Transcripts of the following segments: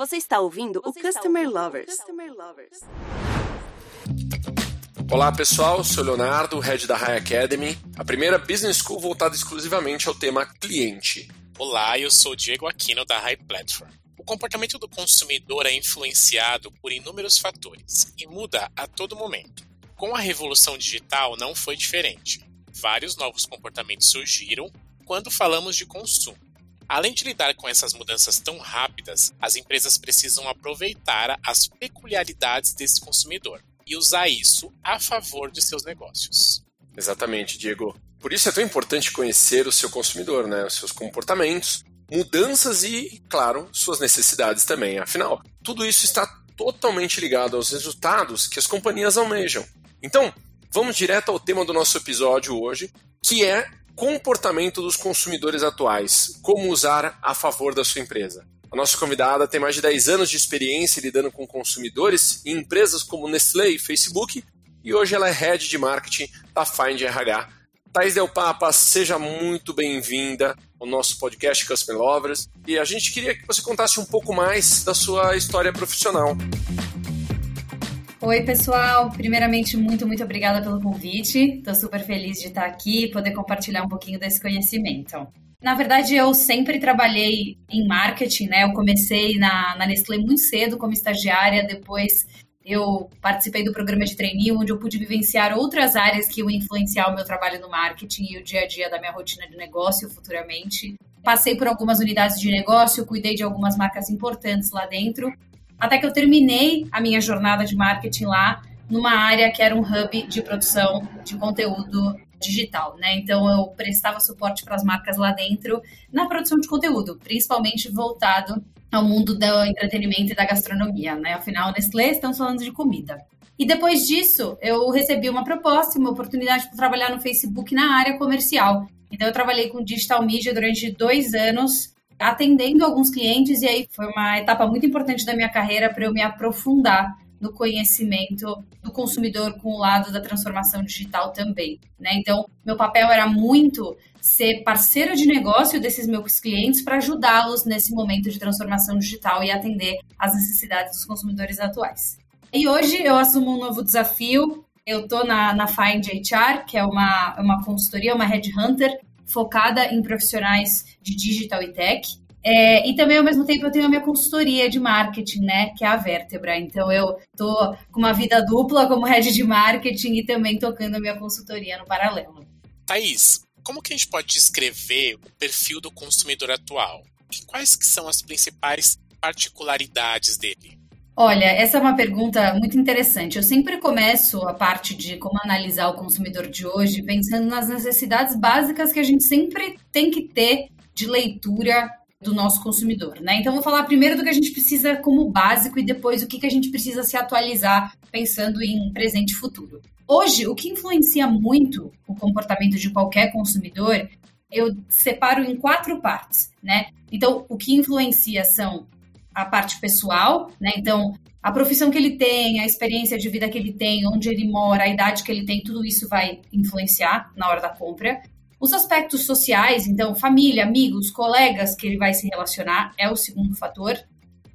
Você está ouvindo Você o Customer ouvindo Lovers. Customer Lovers. Olá pessoal, sou Leonardo, head da High Academy, a primeira business school voltada exclusivamente ao tema cliente. Olá, eu sou Diego Aquino da High Platform. O comportamento do consumidor é influenciado por inúmeros fatores e muda a todo momento. Com a revolução digital não foi diferente. Vários novos comportamentos surgiram quando falamos de consumo. Além de lidar com essas mudanças tão rápidas, as empresas precisam aproveitar as peculiaridades desse consumidor e usar isso a favor de seus negócios. Exatamente, Diego. Por isso é tão importante conhecer o seu consumidor, né? Os seus comportamentos, mudanças e, claro, suas necessidades também. Afinal, tudo isso está totalmente ligado aos resultados que as companhias almejam. Então, vamos direto ao tema do nosso episódio hoje, que é comportamento dos consumidores atuais, como usar a favor da sua empresa. A nossa convidada tem mais de 10 anos de experiência lidando com consumidores em empresas como Nestlé e Facebook, e hoje ela é head de marketing da Find RH. Thais Del Papa, seja muito bem-vinda ao nosso podcast Customer Lovers. E a gente queria que você contasse um pouco mais da sua história profissional. Oi, pessoal. Primeiramente, muito, muito obrigada pelo convite. Estou super feliz de estar aqui e poder compartilhar um pouquinho desse conhecimento. Na verdade, eu sempre trabalhei em marketing, né? Eu comecei na, na Nestlé muito cedo como estagiária, depois eu participei do programa de trainee, onde eu pude vivenciar outras áreas que iam influenciar o meu trabalho no marketing e o dia a dia da minha rotina de negócio futuramente. Passei por algumas unidades de negócio, cuidei de algumas marcas importantes lá dentro até que eu terminei a minha jornada de marketing lá numa área que era um hub de produção de conteúdo digital, né? Então eu prestava suporte para as marcas lá dentro na produção de conteúdo, principalmente voltado ao mundo do entretenimento e da gastronomia, né? Afinal, Nestlé estamos falando de comida. E depois disso, eu recebi uma proposta, uma oportunidade para trabalhar no Facebook na área comercial. Então eu trabalhei com digital media durante dois anos atendendo alguns clientes, e aí foi uma etapa muito importante da minha carreira para eu me aprofundar no conhecimento do consumidor com o lado da transformação digital também. Né? Então, meu papel era muito ser parceiro de negócio desses meus clientes para ajudá-los nesse momento de transformação digital e atender às necessidades dos consumidores atuais. E hoje eu assumo um novo desafio. Eu estou na, na Find HR, que é uma, uma consultoria, uma headhunter, focada em profissionais de digital e tech. É, e também, ao mesmo tempo, eu tenho a minha consultoria de marketing, né? Que é a Vértebra. Então, eu tô com uma vida dupla como head de marketing e também tocando a minha consultoria no paralelo. Thaís, como que a gente pode descrever o perfil do consumidor atual? E quais que são as principais particularidades dele? Olha, essa é uma pergunta muito interessante. Eu sempre começo a parte de como analisar o consumidor de hoje pensando nas necessidades básicas que a gente sempre tem que ter de leitura do nosso consumidor, né? Então, vou falar primeiro do que a gente precisa como básico e depois o que, que a gente precisa se atualizar pensando em presente e futuro. Hoje, o que influencia muito o comportamento de qualquer consumidor, eu separo em quatro partes, né? Então, o que influencia são a parte pessoal, né? Então, a profissão que ele tem, a experiência de vida que ele tem, onde ele mora, a idade que ele tem, tudo isso vai influenciar na hora da compra. Os aspectos sociais, então, família, amigos, colegas que ele vai se relacionar, é o segundo fator.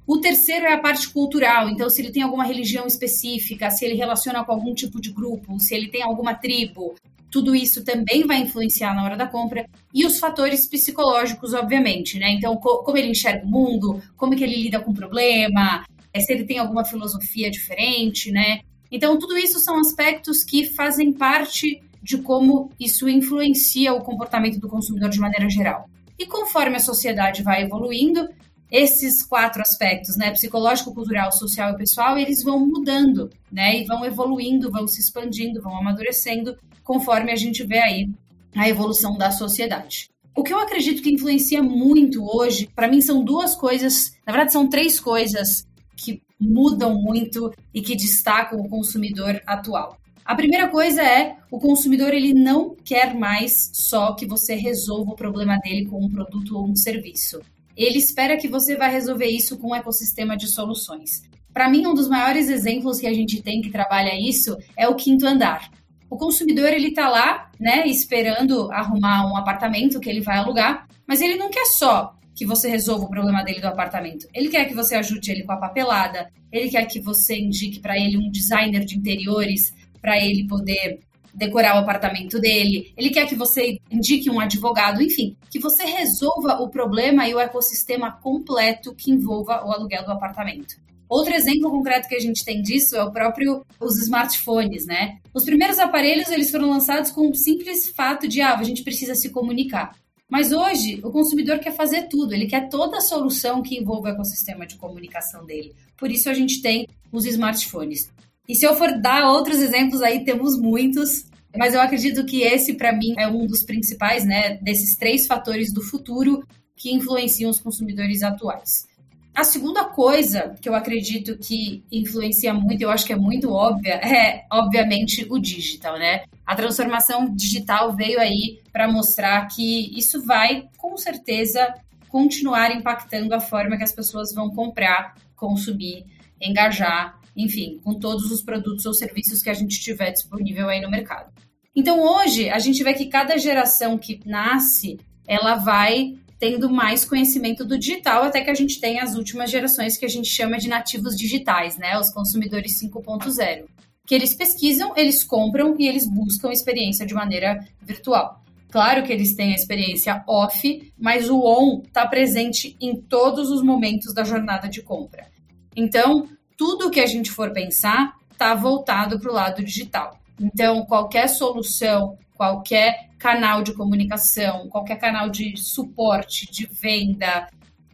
O terceiro é a parte cultural, então, se ele tem alguma religião específica, se ele relaciona com algum tipo de grupo, se ele tem alguma tribo, tudo isso também vai influenciar na hora da compra. E os fatores psicológicos, obviamente, né? Então, co como ele enxerga o mundo, como que ele lida com o problema, é, se ele tem alguma filosofia diferente, né? Então, tudo isso são aspectos que fazem parte de como isso influencia o comportamento do consumidor de maneira geral. E conforme a sociedade vai evoluindo, esses quatro aspectos, né, psicológico, cultural, social e pessoal, eles vão mudando, né, e vão evoluindo, vão se expandindo, vão amadurecendo, conforme a gente vê aí a evolução da sociedade. O que eu acredito que influencia muito hoje, para mim são duas coisas, na verdade são três coisas que mudam muito e que destacam o consumidor atual. A primeira coisa é o consumidor ele não quer mais só que você resolva o problema dele com um produto ou um serviço. Ele espera que você vai resolver isso com um ecossistema de soluções. Para mim, um dos maiores exemplos que a gente tem que trabalha isso é o quinto andar. O consumidor ele está lá, né, esperando arrumar um apartamento que ele vai alugar, mas ele não quer só que você resolva o problema dele do apartamento. Ele quer que você ajude ele com a papelada, ele quer que você indique para ele um designer de interiores para ele poder decorar o apartamento dele, ele quer que você indique um advogado, enfim, que você resolva o problema e o ecossistema completo que envolva o aluguel do apartamento. Outro exemplo concreto que a gente tem disso é o próprio os smartphones, né? Os primeiros aparelhos eles foram lançados com o simples fato de ah, a gente precisa se comunicar. Mas hoje o consumidor quer fazer tudo, ele quer toda a solução que envolva o ecossistema de comunicação dele. Por isso a gente tem os smartphones. E se eu for dar outros exemplos aí, temos muitos, mas eu acredito que esse, para mim, é um dos principais, né, desses três fatores do futuro que influenciam os consumidores atuais. A segunda coisa que eu acredito que influencia muito, eu acho que é muito óbvia, é obviamente o digital, né? A transformação digital veio aí para mostrar que isso vai, com certeza, continuar impactando a forma que as pessoas vão comprar, consumir, engajar enfim, com todos os produtos ou serviços que a gente tiver disponível aí no mercado. Então hoje a gente vê que cada geração que nasce, ela vai tendo mais conhecimento do digital, até que a gente tem as últimas gerações que a gente chama de nativos digitais, né? Os consumidores 5.0. Que eles pesquisam, eles compram e eles buscam experiência de maneira virtual. Claro que eles têm a experiência off, mas o on está presente em todos os momentos da jornada de compra. Então, tudo que a gente for pensar está voltado para o lado digital. Então, qualquer solução, qualquer canal de comunicação, qualquer canal de suporte, de venda,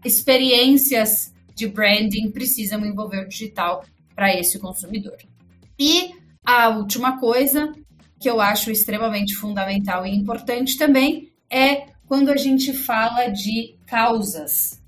experiências de branding precisam envolver o digital para esse consumidor. E a última coisa que eu acho extremamente fundamental e importante também é quando a gente fala de causas.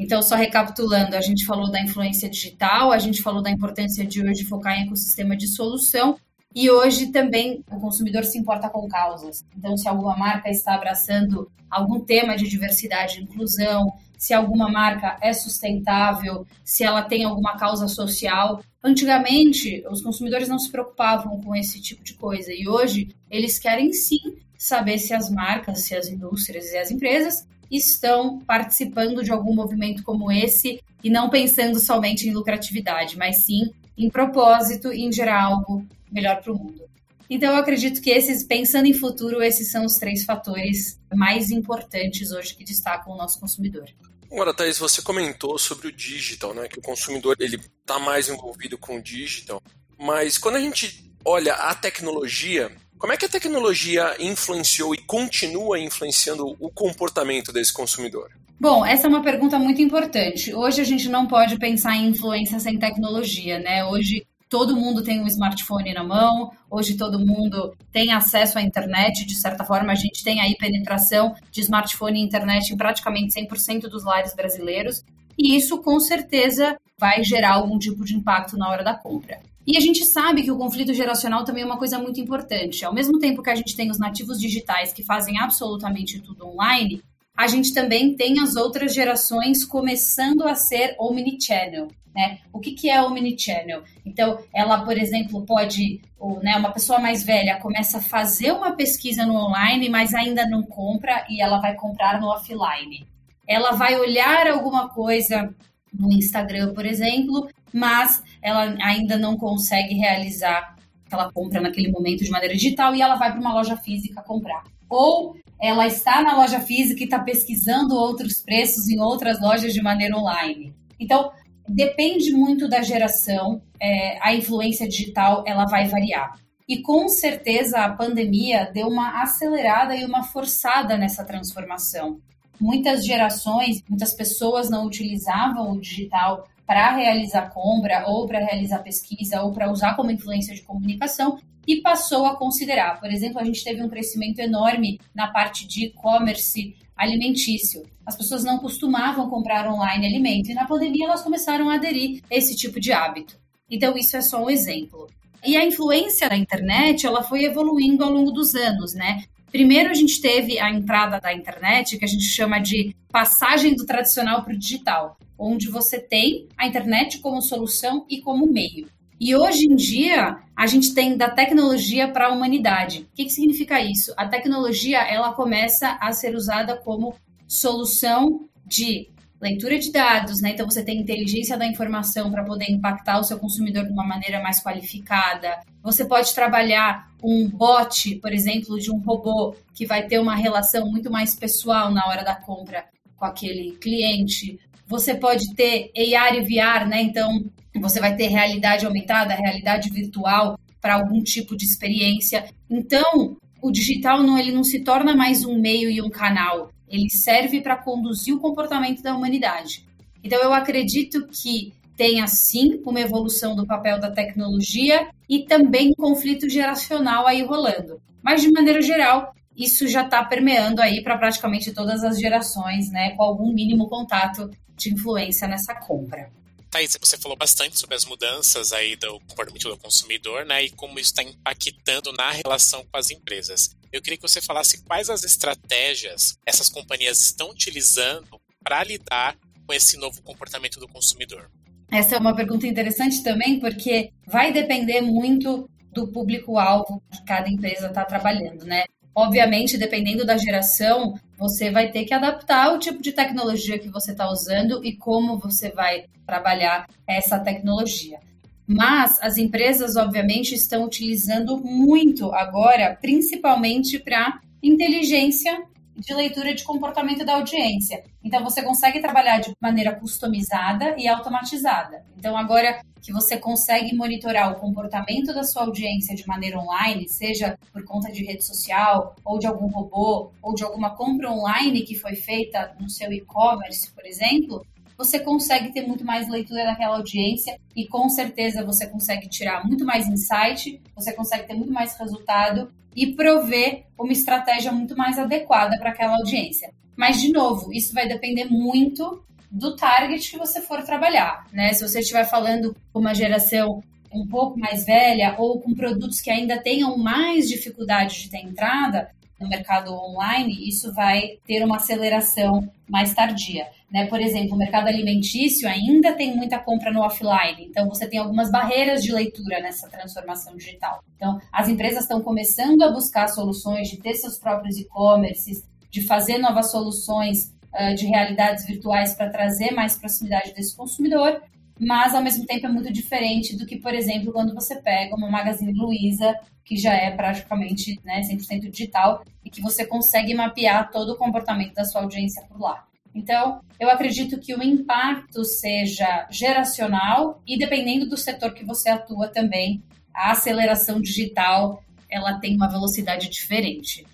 Então, só recapitulando, a gente falou da influência digital, a gente falou da importância de hoje focar em ecossistema de solução, e hoje também o consumidor se importa com causas. Então, se alguma marca está abraçando algum tema de diversidade e inclusão, se alguma marca é sustentável, se ela tem alguma causa social. Antigamente, os consumidores não se preocupavam com esse tipo de coisa e hoje eles querem sim saber se as marcas, se as indústrias e as empresas estão participando de algum movimento como esse e não pensando somente em lucratividade, mas sim em propósito e em gerar algo melhor para o mundo. Então, eu acredito que esses, pensando em futuro, esses são os três fatores mais importantes hoje que destacam o nosso consumidor. Agora, Thais, você comentou sobre o digital, né? Que o consumidor ele está mais envolvido com o digital. Mas quando a gente olha a tecnologia, como é que a tecnologia influenciou e continua influenciando o comportamento desse consumidor? Bom, essa é uma pergunta muito importante. Hoje a gente não pode pensar em influência sem tecnologia, né? Hoje todo mundo tem um smartphone na mão, hoje todo mundo tem acesso à internet, de certa forma a gente tem aí penetração de smartphone e internet em praticamente 100% dos lares brasileiros, e isso com certeza vai gerar algum tipo de impacto na hora da compra. E a gente sabe que o conflito geracional também é uma coisa muito importante. Ao mesmo tempo que a gente tem os nativos digitais que fazem absolutamente tudo online, a gente também tem as outras gerações começando a ser omnichannel. Né? O que, que é omnichannel? Então, ela, por exemplo, pode, ou, né, uma pessoa mais velha começa a fazer uma pesquisa no online, mas ainda não compra e ela vai comprar no offline. Ela vai olhar alguma coisa no Instagram, por exemplo, mas ela ainda não consegue realizar aquela compra naquele momento de maneira digital e ela vai para uma loja física comprar. Ou ela está na loja física e está pesquisando outros preços em outras lojas de maneira online. Então, depende muito da geração, é, a influência digital ela vai variar. E com certeza a pandemia deu uma acelerada e uma forçada nessa transformação. Muitas gerações, muitas pessoas não utilizavam o digital para realizar compra ou para realizar pesquisa ou para usar como influência de comunicação e passou a considerar. Por exemplo, a gente teve um crescimento enorme na parte de e-commerce alimentício. As pessoas não costumavam comprar online alimento e na pandemia elas começaram a aderir a esse tipo de hábito. Então isso é só um exemplo. E a influência da internet, ela foi evoluindo ao longo dos anos, né? Primeiro a gente teve a entrada da internet, que a gente chama de passagem do tradicional para o digital onde você tem a internet como solução e como meio. E hoje em dia, a gente tem da tecnologia para a humanidade. O que, que significa isso? A tecnologia ela começa a ser usada como solução de leitura de dados, né? Então você tem inteligência da informação para poder impactar o seu consumidor de uma maneira mais qualificada. Você pode trabalhar um bot, por exemplo, de um robô que vai ter uma relação muito mais pessoal na hora da compra com aquele cliente. Você pode ter AR e VR, né? Então você vai ter realidade aumentada, realidade virtual para algum tipo de experiência. Então, o digital não, ele não se torna mais um meio e um canal, ele serve para conduzir o comportamento da humanidade. Então, eu acredito que tenha sim uma evolução do papel da tecnologia e também conflito geracional aí rolando. Mas, de maneira geral, isso já está permeando aí para praticamente todas as gerações, né, com algum mínimo contato de influência nessa compra. Thaís, você falou bastante sobre as mudanças aí do comportamento do consumidor, né, e como isso está impactando na relação com as empresas. Eu queria que você falasse quais as estratégias essas companhias estão utilizando para lidar com esse novo comportamento do consumidor. Essa é uma pergunta interessante também, porque vai depender muito do público-alvo que cada empresa está trabalhando, né? Obviamente, dependendo da geração, você vai ter que adaptar o tipo de tecnologia que você está usando e como você vai trabalhar essa tecnologia. Mas as empresas, obviamente, estão utilizando muito agora, principalmente para inteligência de leitura de comportamento da audiência. Então você consegue trabalhar de maneira customizada e automatizada. Então agora que você consegue monitorar o comportamento da sua audiência de maneira online, seja por conta de rede social, ou de algum robô, ou de alguma compra online que foi feita no seu e-commerce, por exemplo, você consegue ter muito mais leitura daquela audiência e com certeza você consegue tirar muito mais insight, você consegue ter muito mais resultado e prover uma estratégia muito mais adequada para aquela audiência. Mas, de novo, isso vai depender muito do target que você for trabalhar, né? Se você estiver falando com uma geração um pouco mais velha ou com produtos que ainda tenham mais dificuldade de ter entrada no mercado online, isso vai ter uma aceleração mais tardia. Né? Por exemplo, o mercado alimentício ainda tem muita compra no offline, então você tem algumas barreiras de leitura nessa transformação digital. Então, as empresas estão começando a buscar soluções de ter seus próprios e-commerces, de fazer novas soluções uh, de realidades virtuais para trazer mais proximidade desse consumidor, mas ao mesmo tempo é muito diferente do que, por exemplo, quando você pega uma Magazine Luiza, que já é praticamente né, 100% digital, e que você consegue mapear todo o comportamento da sua audiência por lá. Então, eu acredito que o impacto seja geracional e dependendo do setor que você atua também, a aceleração digital ela tem uma velocidade diferente.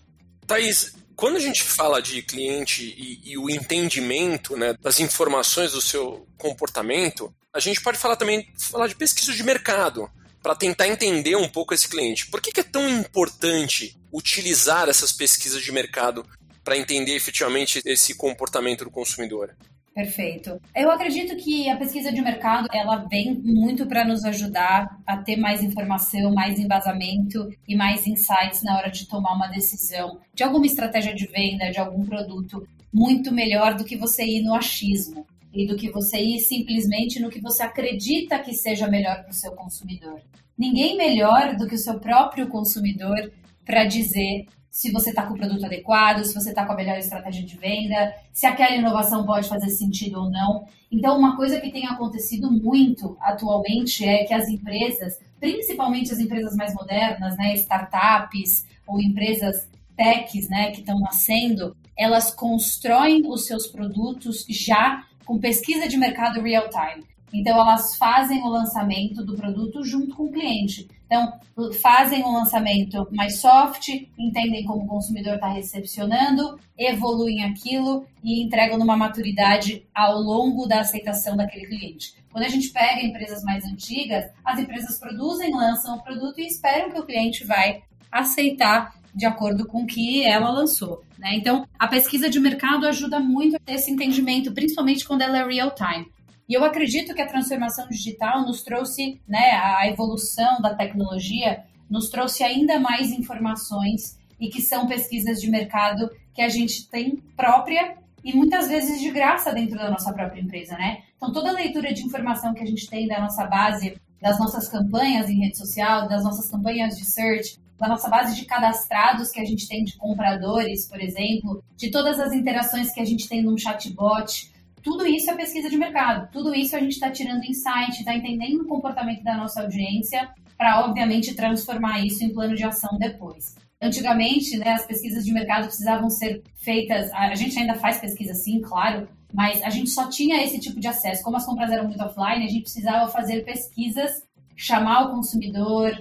Thaís, quando a gente fala de cliente e, e o entendimento né, das informações do seu comportamento, a gente pode falar também falar de pesquisa de mercado para tentar entender um pouco esse cliente. Por que, que é tão importante utilizar essas pesquisas de mercado para entender efetivamente esse comportamento do consumidor? Perfeito. Eu acredito que a pesquisa de mercado ela vem muito para nos ajudar a ter mais informação, mais embasamento e mais insights na hora de tomar uma decisão de alguma estratégia de venda, de algum produto, muito melhor do que você ir no achismo e do que você ir simplesmente no que você acredita que seja melhor para o seu consumidor. Ninguém melhor do que o seu próprio consumidor para dizer se você está com o produto adequado, se você está com a melhor estratégia de venda, se aquela inovação pode fazer sentido ou não. Então, uma coisa que tem acontecido muito atualmente é que as empresas, principalmente as empresas mais modernas, né, startups ou empresas techs, né, que estão nascendo, elas constroem os seus produtos já com pesquisa de mercado real time. Então, elas fazem o lançamento do produto junto com o cliente. Então, fazem um lançamento mais soft, entendem como o consumidor está recepcionando, evoluem aquilo e entregam numa maturidade ao longo da aceitação daquele cliente. Quando a gente pega empresas mais antigas, as empresas produzem, lançam o produto e esperam que o cliente vai aceitar de acordo com o que ela lançou. Né? Então, a pesquisa de mercado ajuda muito esse entendimento, principalmente quando ela é real time. E eu acredito que a transformação digital nos trouxe, né, a evolução da tecnologia nos trouxe ainda mais informações e que são pesquisas de mercado que a gente tem própria e muitas vezes de graça dentro da nossa própria empresa, né? Então toda a leitura de informação que a gente tem da nossa base, das nossas campanhas em rede social, das nossas campanhas de search, da nossa base de cadastrados que a gente tem de compradores, por exemplo, de todas as interações que a gente tem num chatbot. Tudo isso é pesquisa de mercado. Tudo isso a gente está tirando insight, está entendendo o comportamento da nossa audiência para, obviamente, transformar isso em plano de ação depois. Antigamente, né, as pesquisas de mercado precisavam ser feitas. A gente ainda faz pesquisa, sim, claro, mas a gente só tinha esse tipo de acesso. Como as compras eram muito offline, a gente precisava fazer pesquisas, chamar o consumidor,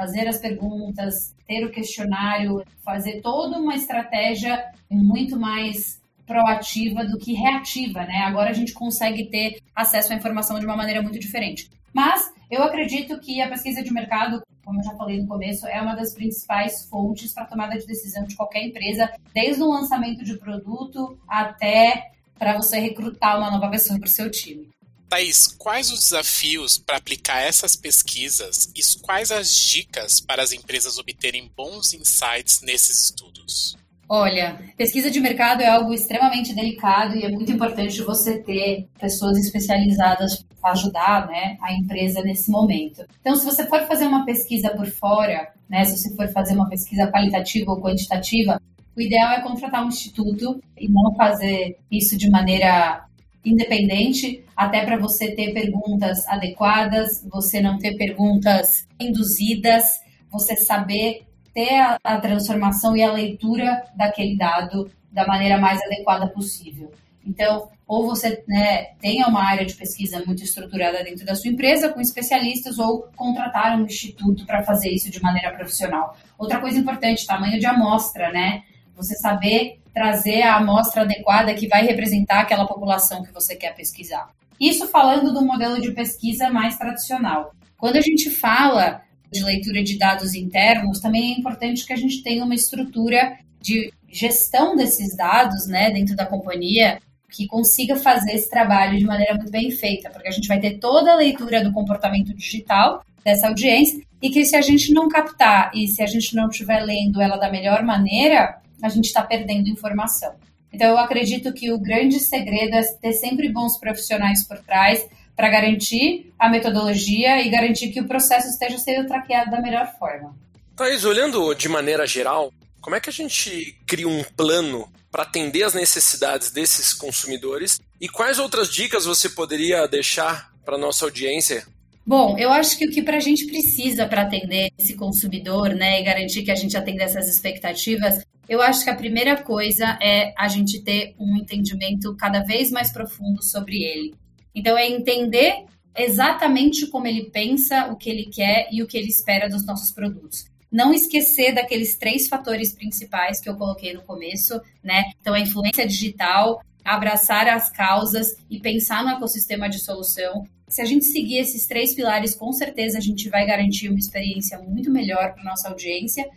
fazer as perguntas, ter o questionário, fazer toda uma estratégia muito mais proativa do que reativa, né? Agora a gente consegue ter acesso à informação de uma maneira muito diferente. Mas eu acredito que a pesquisa de mercado, como eu já falei no começo, é uma das principais fontes para tomada de decisão de qualquer empresa, desde o lançamento de produto até para você recrutar uma nova pessoa para o seu time. Thaís, quais os desafios para aplicar essas pesquisas e quais as dicas para as empresas obterem bons insights nesses estudos? Olha, pesquisa de mercado é algo extremamente delicado e é muito importante você ter pessoas especializadas para ajudar né, a empresa nesse momento. Então, se você for fazer uma pesquisa por fora, né, se você for fazer uma pesquisa qualitativa ou quantitativa, o ideal é contratar um instituto e não fazer isso de maneira independente, até para você ter perguntas adequadas, você não ter perguntas induzidas, você saber ter a, a transformação e a leitura daquele dado da maneira mais adequada possível. Então, ou você né, tenha uma área de pesquisa muito estruturada dentro da sua empresa, com especialistas, ou contratar um instituto para fazer isso de maneira profissional. Outra coisa importante, tamanho de amostra, né? Você saber trazer a amostra adequada que vai representar aquela população que você quer pesquisar. Isso falando do modelo de pesquisa mais tradicional. Quando a gente fala de leitura de dados internos, também é importante que a gente tenha uma estrutura de gestão desses dados né, dentro da companhia que consiga fazer esse trabalho de maneira muito bem feita, porque a gente vai ter toda a leitura do comportamento digital dessa audiência e que se a gente não captar e se a gente não estiver lendo ela da melhor maneira, a gente está perdendo informação. Então, eu acredito que o grande segredo é ter sempre bons profissionais por trás para garantir a metodologia e garantir que o processo esteja sendo traqueado da melhor forma. Thais, olhando de maneira geral, como é que a gente cria um plano para atender as necessidades desses consumidores e quais outras dicas você poderia deixar para nossa audiência Bom, eu acho que o que para a gente precisa para atender esse consumidor, né, e garantir que a gente atenda essas expectativas, eu acho que a primeira coisa é a gente ter um entendimento cada vez mais profundo sobre ele. Então, é entender exatamente como ele pensa, o que ele quer e o que ele espera dos nossos produtos. Não esquecer daqueles três fatores principais que eu coloquei no começo, né? Então, a influência digital, abraçar as causas e pensar no ecossistema de solução. Se a gente seguir esses três pilares, com certeza a gente vai garantir uma experiência muito melhor para nossa audiência.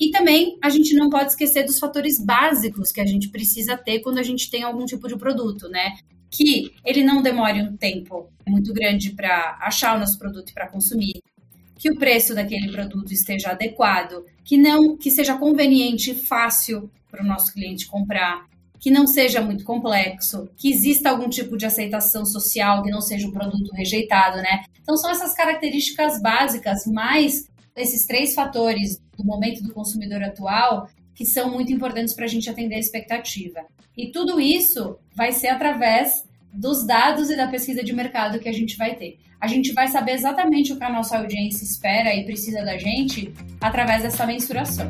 E também a gente não pode esquecer dos fatores básicos que a gente precisa ter quando a gente tem algum tipo de produto, né? que ele não demore um tempo muito grande para achar o nosso produto e para consumir, que o preço daquele produto esteja adequado, que não que seja conveniente e fácil para o nosso cliente comprar, que não seja muito complexo, que exista algum tipo de aceitação social, que não seja um produto rejeitado, né? Então são essas características básicas, mais esses três fatores do momento do consumidor atual que são muito importantes para a gente atender a expectativa. E tudo isso vai ser através dos dados e da pesquisa de mercado que a gente vai ter. A gente vai saber exatamente o que a nossa audiência espera e precisa da gente através dessa mensuração.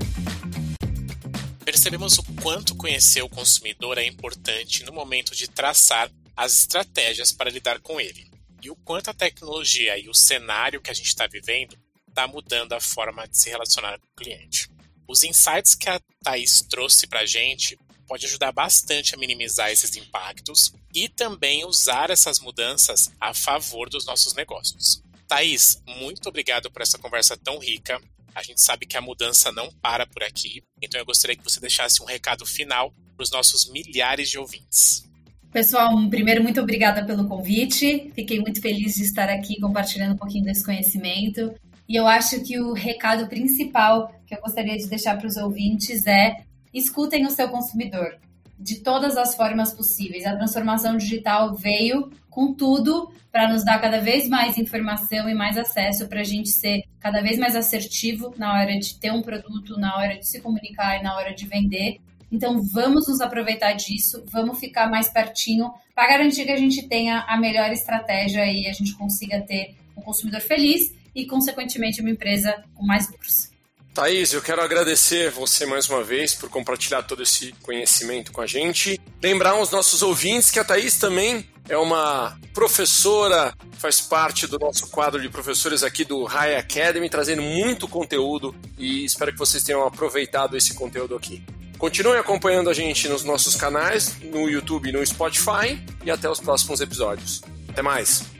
Percebemos o quanto conhecer o consumidor é importante no momento de traçar as estratégias para lidar com ele. E o quanto a tecnologia e o cenário que a gente está vivendo está mudando a forma de se relacionar com o cliente. Os insights que a Thaís trouxe para a gente pode ajudar bastante a minimizar esses impactos e também usar essas mudanças a favor dos nossos negócios. Thaís, muito obrigado por essa conversa tão rica. A gente sabe que a mudança não para por aqui, então eu gostaria que você deixasse um recado final para os nossos milhares de ouvintes. Pessoal, primeiro, muito obrigada pelo convite. Fiquei muito feliz de estar aqui compartilhando um pouquinho desse conhecimento. E eu acho que o recado principal que eu gostaria de deixar para os ouvintes é escutem o seu consumidor. de todas as formas possíveis. A transformação digital veio com tudo para nos dar cada vez mais informação e mais acesso para a gente ser cada vez mais assertivo na hora de ter um produto, na hora de se comunicar e na hora de vender. Então vamos nos aproveitar disso, vamos ficar mais pertinho para garantir que a gente tenha a melhor estratégia e a gente consiga ter um consumidor feliz e, consequentemente, uma empresa com mais lucros. Thaís, eu quero agradecer você mais uma vez por compartilhar todo esse conhecimento com a gente. Lembrar aos nossos ouvintes que a Thaís também é uma professora, faz parte do nosso quadro de professores aqui do High Academy, trazendo muito conteúdo e espero que vocês tenham aproveitado esse conteúdo aqui. Continue acompanhando a gente nos nossos canais, no YouTube e no Spotify e até os próximos episódios. Até mais!